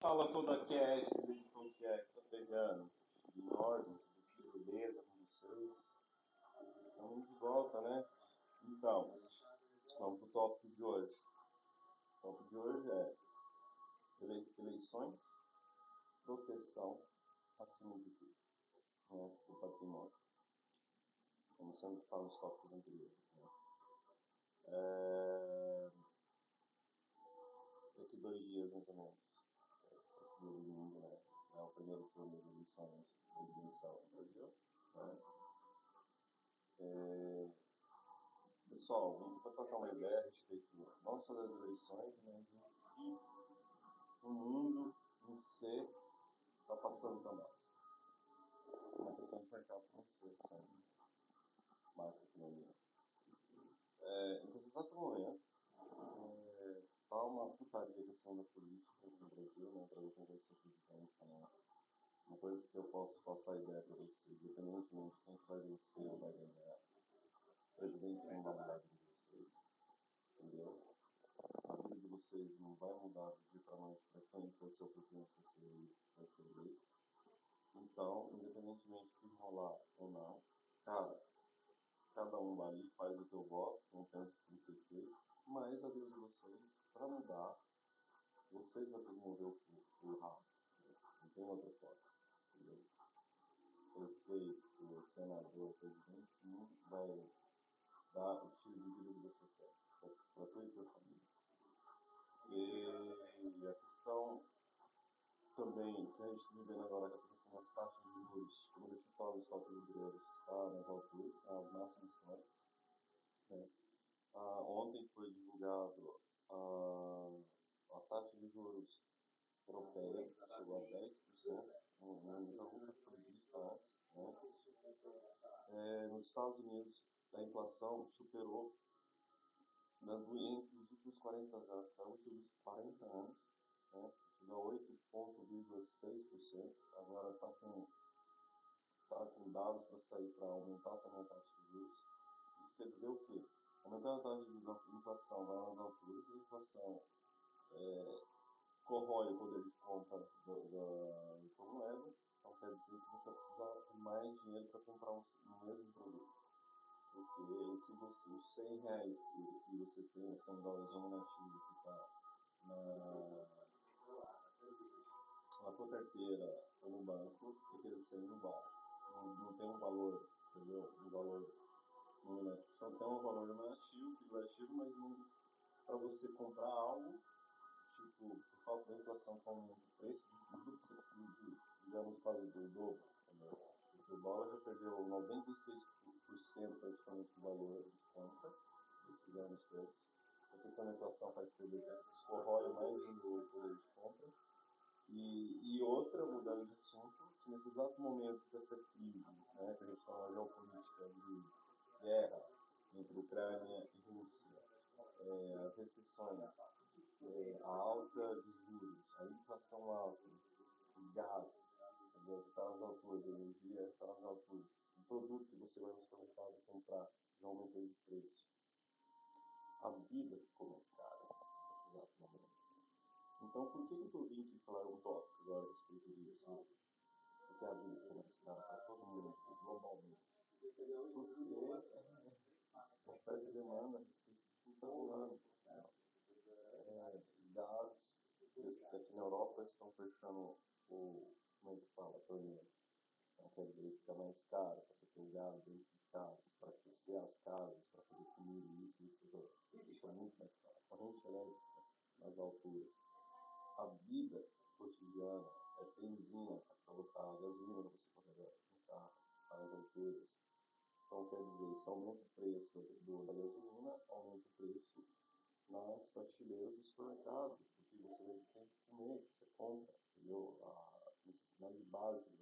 Fala toda cast, Lincoln que é que tá. De ordem, tudo beleza com vocês. Estamos de volta, né? Então, vamos pro tópico de hoje. O tópico de hoje é ele- eleições, proteção, acima de tudo, né? Do patrimônio. Como sempre falo nos tópicos anteriores, né? É... Daqui dois dias, mais ou menos, é, esse domingo, né? É o primeiro turno das eleições presidencial no Brasil, né? É, Pessoal, vamos para trocar uma ideia a respeito não só das eleições, mas do que o mundo em si está passando para nós. Uma questão de mercado financeiro, sabe? Macroeconomia. É, nesse exato momento, está uma putaria a questão da política no Brasil, né? Ver quem vai ser presidente, né? Coisa que eu posso passar ideia para vocês, independentemente de quem vai vencer ou vai ganhar, presidente não vai mudar de vocês, entendeu? A vida de vocês não vai mudar do dia para noite para quem vai ser o presidente vai ser, eleito. Então, independentemente que rolar ou não, cara, cada um ali, faz o teu voto, não pensa que ser feito, mas a vida de vocês, para mudar, vocês vão ter que mover o, o, rabo, não tem outra senador, presidente, não vai dar o estilo de vida que você quer, para tua e tua família. E a questão também que a gente está vivendo agora, que a questão das taxas de juros, como deixa eu falar dos tópicos anteriores, está nas alturas, nas máximas históricas. Né? Ah, ontem foi divulgado a, a taxa de juros europeia, chegou a 10%, um nível nunca foi vista antes. Né? É, nos Estados Unidos, a inflação superou dando entre os últimos 40 anos, os últimos 40 anos, né? chegou a 8,6%, agora está com, tá com dados para sair para aumentar também a taxa de juros. Isso quer dizer o quê? Aumentando a taxa de juros, a inflação vai nas alturas, a inflação é, corrói o poder de compra da, da mais dinheiro para comprar um, um mesmo produto. Porque o que você, os 100 reais que, que você tem, 100 dólares nominativo que está na, na carteira ou no banco, é que eles têm no. Não, não tem um valor, entendeu? Um valor nominativo. Só tem um valor nominativo, figurativo, mas não para você comprar algo, tipo, por falta da inflação aumenta o preço, tudo que você digamos, quase do dobro, o dólar já perdeu 96% praticamente do valor de compra desses anos todos. A questão da inflação faz perder, corrói mais o poder de compra. E, e outra, mudando de assunto, que nesse exato momento dessa crise, né, que a gente na geopolítica de guerra entre Ucrânia e Rússia, é, as recessões, é, a alta de produto que você vai no supermercado comprar já aumentou de preço. A vida ficou mais cara exato momento. Então, por que que eu estou vindo aqui falar um tópico agora a respeito disso? Porque a vida ficou mais cara para todo mundo, globalmente. Porque é, oferta e demanda a respeito de tudo está rolando. Né? É, aqui na Europa estão fechando o, como é que fala, a torneira. Então, quer dizer, fica mais caro para ter um gás dentro de casa, para aquecer as casas, para fazer comida, isso, isso, isso, isso é muito mais caro. Corrente elétrica nas alturas a vida cotidiana é benzina para botar gasolina para você carregar no carro, as alturas. Então, quer dizer, se aumenta o preço do, da gasolina, aumenta o preço nas prateleiras do supermercado, porque você ter que comer, que você compra, entendeu? A necessidade básica.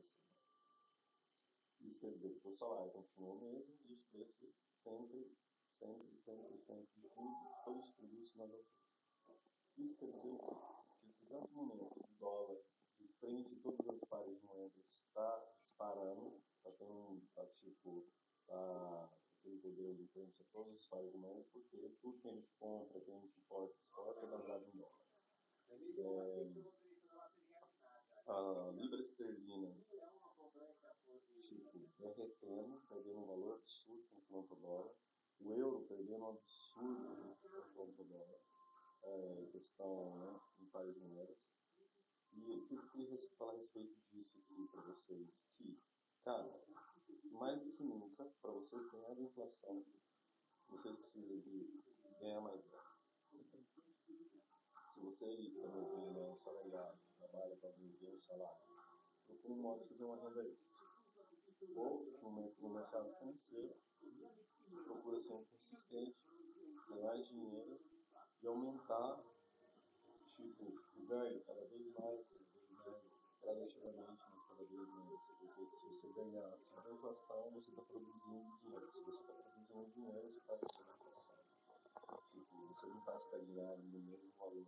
Isso quer dizer que o salário continua o mesmo e os preços sempre, sempre, sempre, sempre, tudo, todos os produtos nas alturas. Isso quer dizer? Que nesse exato momento o dólar, de frente a todos os pares moedas, está disparando, está tendo, está tipo, está tem poder de frente a todos os pares moedas, porque tudo que a gente compra, que a gente importa, exporta, é baseado em dólar. É, a libra esterlina derretendo, perdendo um valor absurdo contra o dólar, o euro perdendo um absurdo contra o dólar, é, questão né, em pares numéricos. E o que eu queria falar a respeito disso aqui para vocês? Que, cara, mais do que nunca, para vocês ganharem inflação, vocês precisam de ganhar mais grana. Se você aí me ouvindo, é um salariado, trabalha para viver o salário, procure um modo de fazer uma renda extra. Ou no, no mercado financeiro, procura ser consistente, ganhar dinheiro e aumentar tipo, o ganho cada vez mais, cada vez mais, gradativamente, mas cada vez mais. Porque se você ganhar acima da inflação, você está produzindo dinheiro. Se você está produzindo dinheiro, você está acima inflação. Tipo, você não está estagnado no mesmo valor.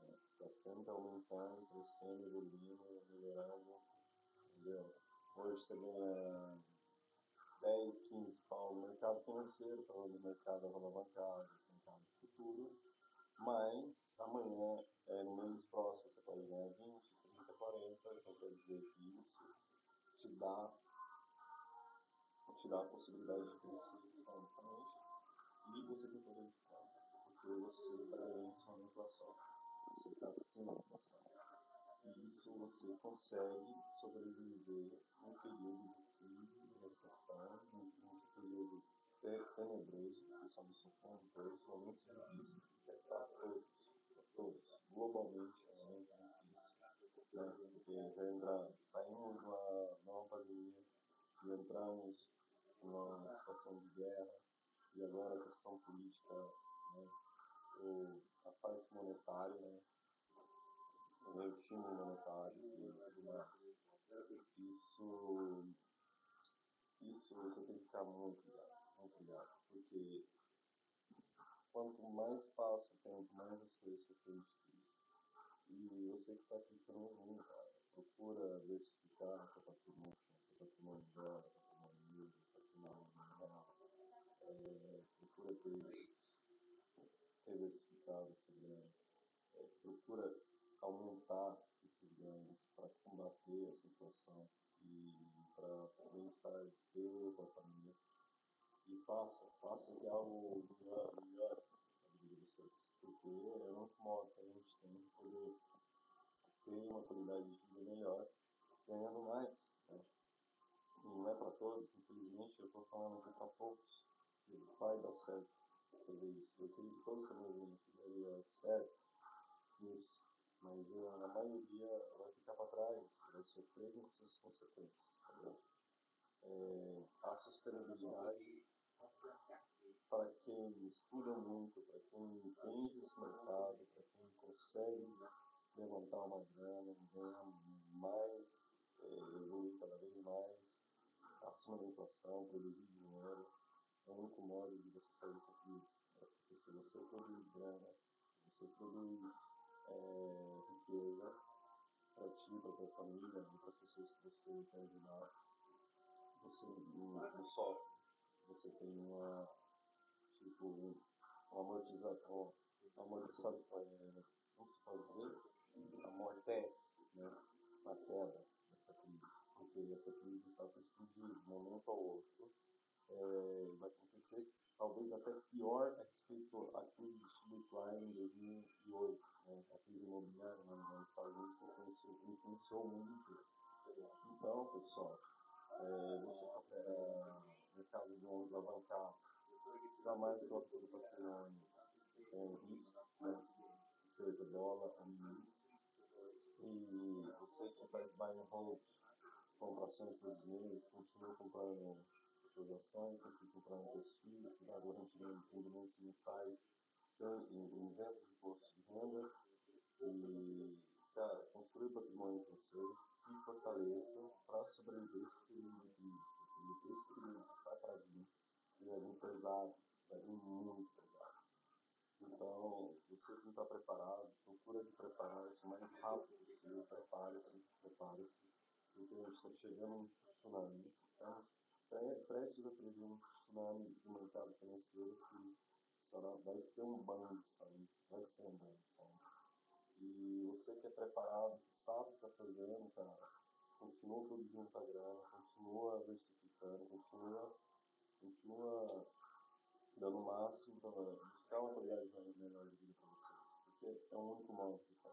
Né? Está sempre aumentando, crescendo, evoluindo, melhorando. Entendeu? Hoje você ganha 10, 15 pau no mercado financeiro, falando do mercado alavancado, mercado futuro, mas amanhã, é, no mês próximo, você pode ganhar 20, 30, 40, então quer dizer que isso te dá, te dá a possibilidade de crescer economicamente e você tem poder de compra, porque você está ganhando só na inflação, você está acima isso você consegue sobreviver num período de crise, de recessão, num período tenebroso, que somos um todos, momentos difíceis, que é para todos, para todos, globalmente é um momento difícil, né? porque já entra, saímos de uma nova pandemia e entramos numa situação de guerra, e agora a questão política, né? o, a parte monetária, né? o estímulo Isso, isso você tem que ficar muito ligado, muito ligado, porque quanto mais passa o tempo, mais as coisas ficam difíceis. E eu sei que está ficando ruim, cara. Procura diversificar seu patrimônio, seu patrimônio em dólar, patrimônio em euro, patrimônio real. É, procura ter diversificado esse grana. É, procura aumentar para combater a situação e para bem-estar teu da família. E faça, faça de algo melhor, melhor na vida de vocês. Porque é um modo que a gente tem de poder ter uma qualidade de vida melhor, ganhando mais. Né? E não é para todos, infelizmente, eu estou falando aqui para poucos, que vai dar certo fazer isso. Eu queria que todos também daria certo nisso mas a maioria vai ficar para trás, vai sofrer com essas consequências. Tá é, a sustentabilidade, para quem estuda muito, para quem entende esse mercado, para quem consegue levantar uma grana, ganhar mais, é, evoluir cada vez mais, acima da inflação, produzir dinheiro, é o único modo de você sair dessa crise. Né? Porque se você produz grana, você produz é, riqueza ti, para tua família para as pessoas que você quer ajudar. Você não, sofre, você tem uma, tipo, um, um amortizador, um amortizador, é, vamos fazer, amortece né, a queda dessa crise, porque essa crise está para explodir de um momento ao outro. É, vai acontecer talvez até pior a respeito à crise subprime em 2008, né? A crise imobiliária nos Estados Unidos que influenciou, influenciou o mundo inteiro. Então, pessoal, é, você que opera mercado de ondas alavancados, jamais coloque o patrimônio em risco, né? seja dólar milícia. E você que faz buy and hold, compra ações todos os meses, continua comprando suas ações, continue comprando seus filhos, que dá rendimentos mensais, isento de imposto de renda. E, cara, construir patrimônio com vocês, se fortaleça para sobreviver esse período de crise, porque esse período que está para vir, vai vir pesado, vai vir muito pesado. Então, você que não está preparado, procura de preparar-se o mais rápido possível, prepare-se, prepare-se, porque a gente está chegando um tsunami, estamos prestes a prever um tsunami do mercado financeiro que será, vai ser um banho de sangue, vai ser um banho de. E você que é preparado, que sabe que está fazendo, cara, continua produzindo tua grana, continua diversificando, continua, continua dando o máximo para buscar uma qualidade melhor de vida para vocês. Porque é o único modo que tem.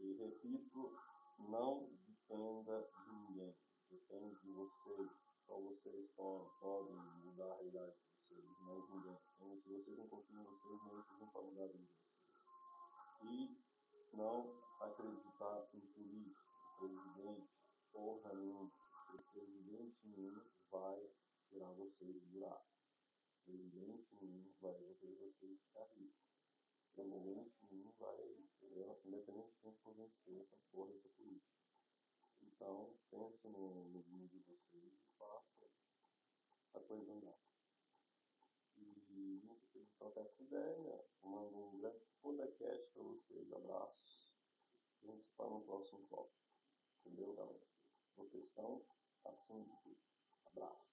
E repito, não dependa de ninguém. Depende de vocês. Só vocês podem mudar a realidade de vocês, mais ninguém. Então, se vocês não confiam em vocês, nem vocês não podem mudar vida de vocês. E não acreditar em político, presidente, porra nenhuma. Porque presidente nenhum vai tirar vocês do buraco. Presidente nenhum vai fazer vocês ficar ricos. Presidente nenhum vai, entendeu? Independente de quem for vencer essa porra, essa política. Então, pense no, mundo de vocês e faça a coisa andar. E que trocar essa ideia, mando um grande podcast para vocês, abraços para o próximo tópico. Entendeu, galera? Proteção acima de tudo. Abraço.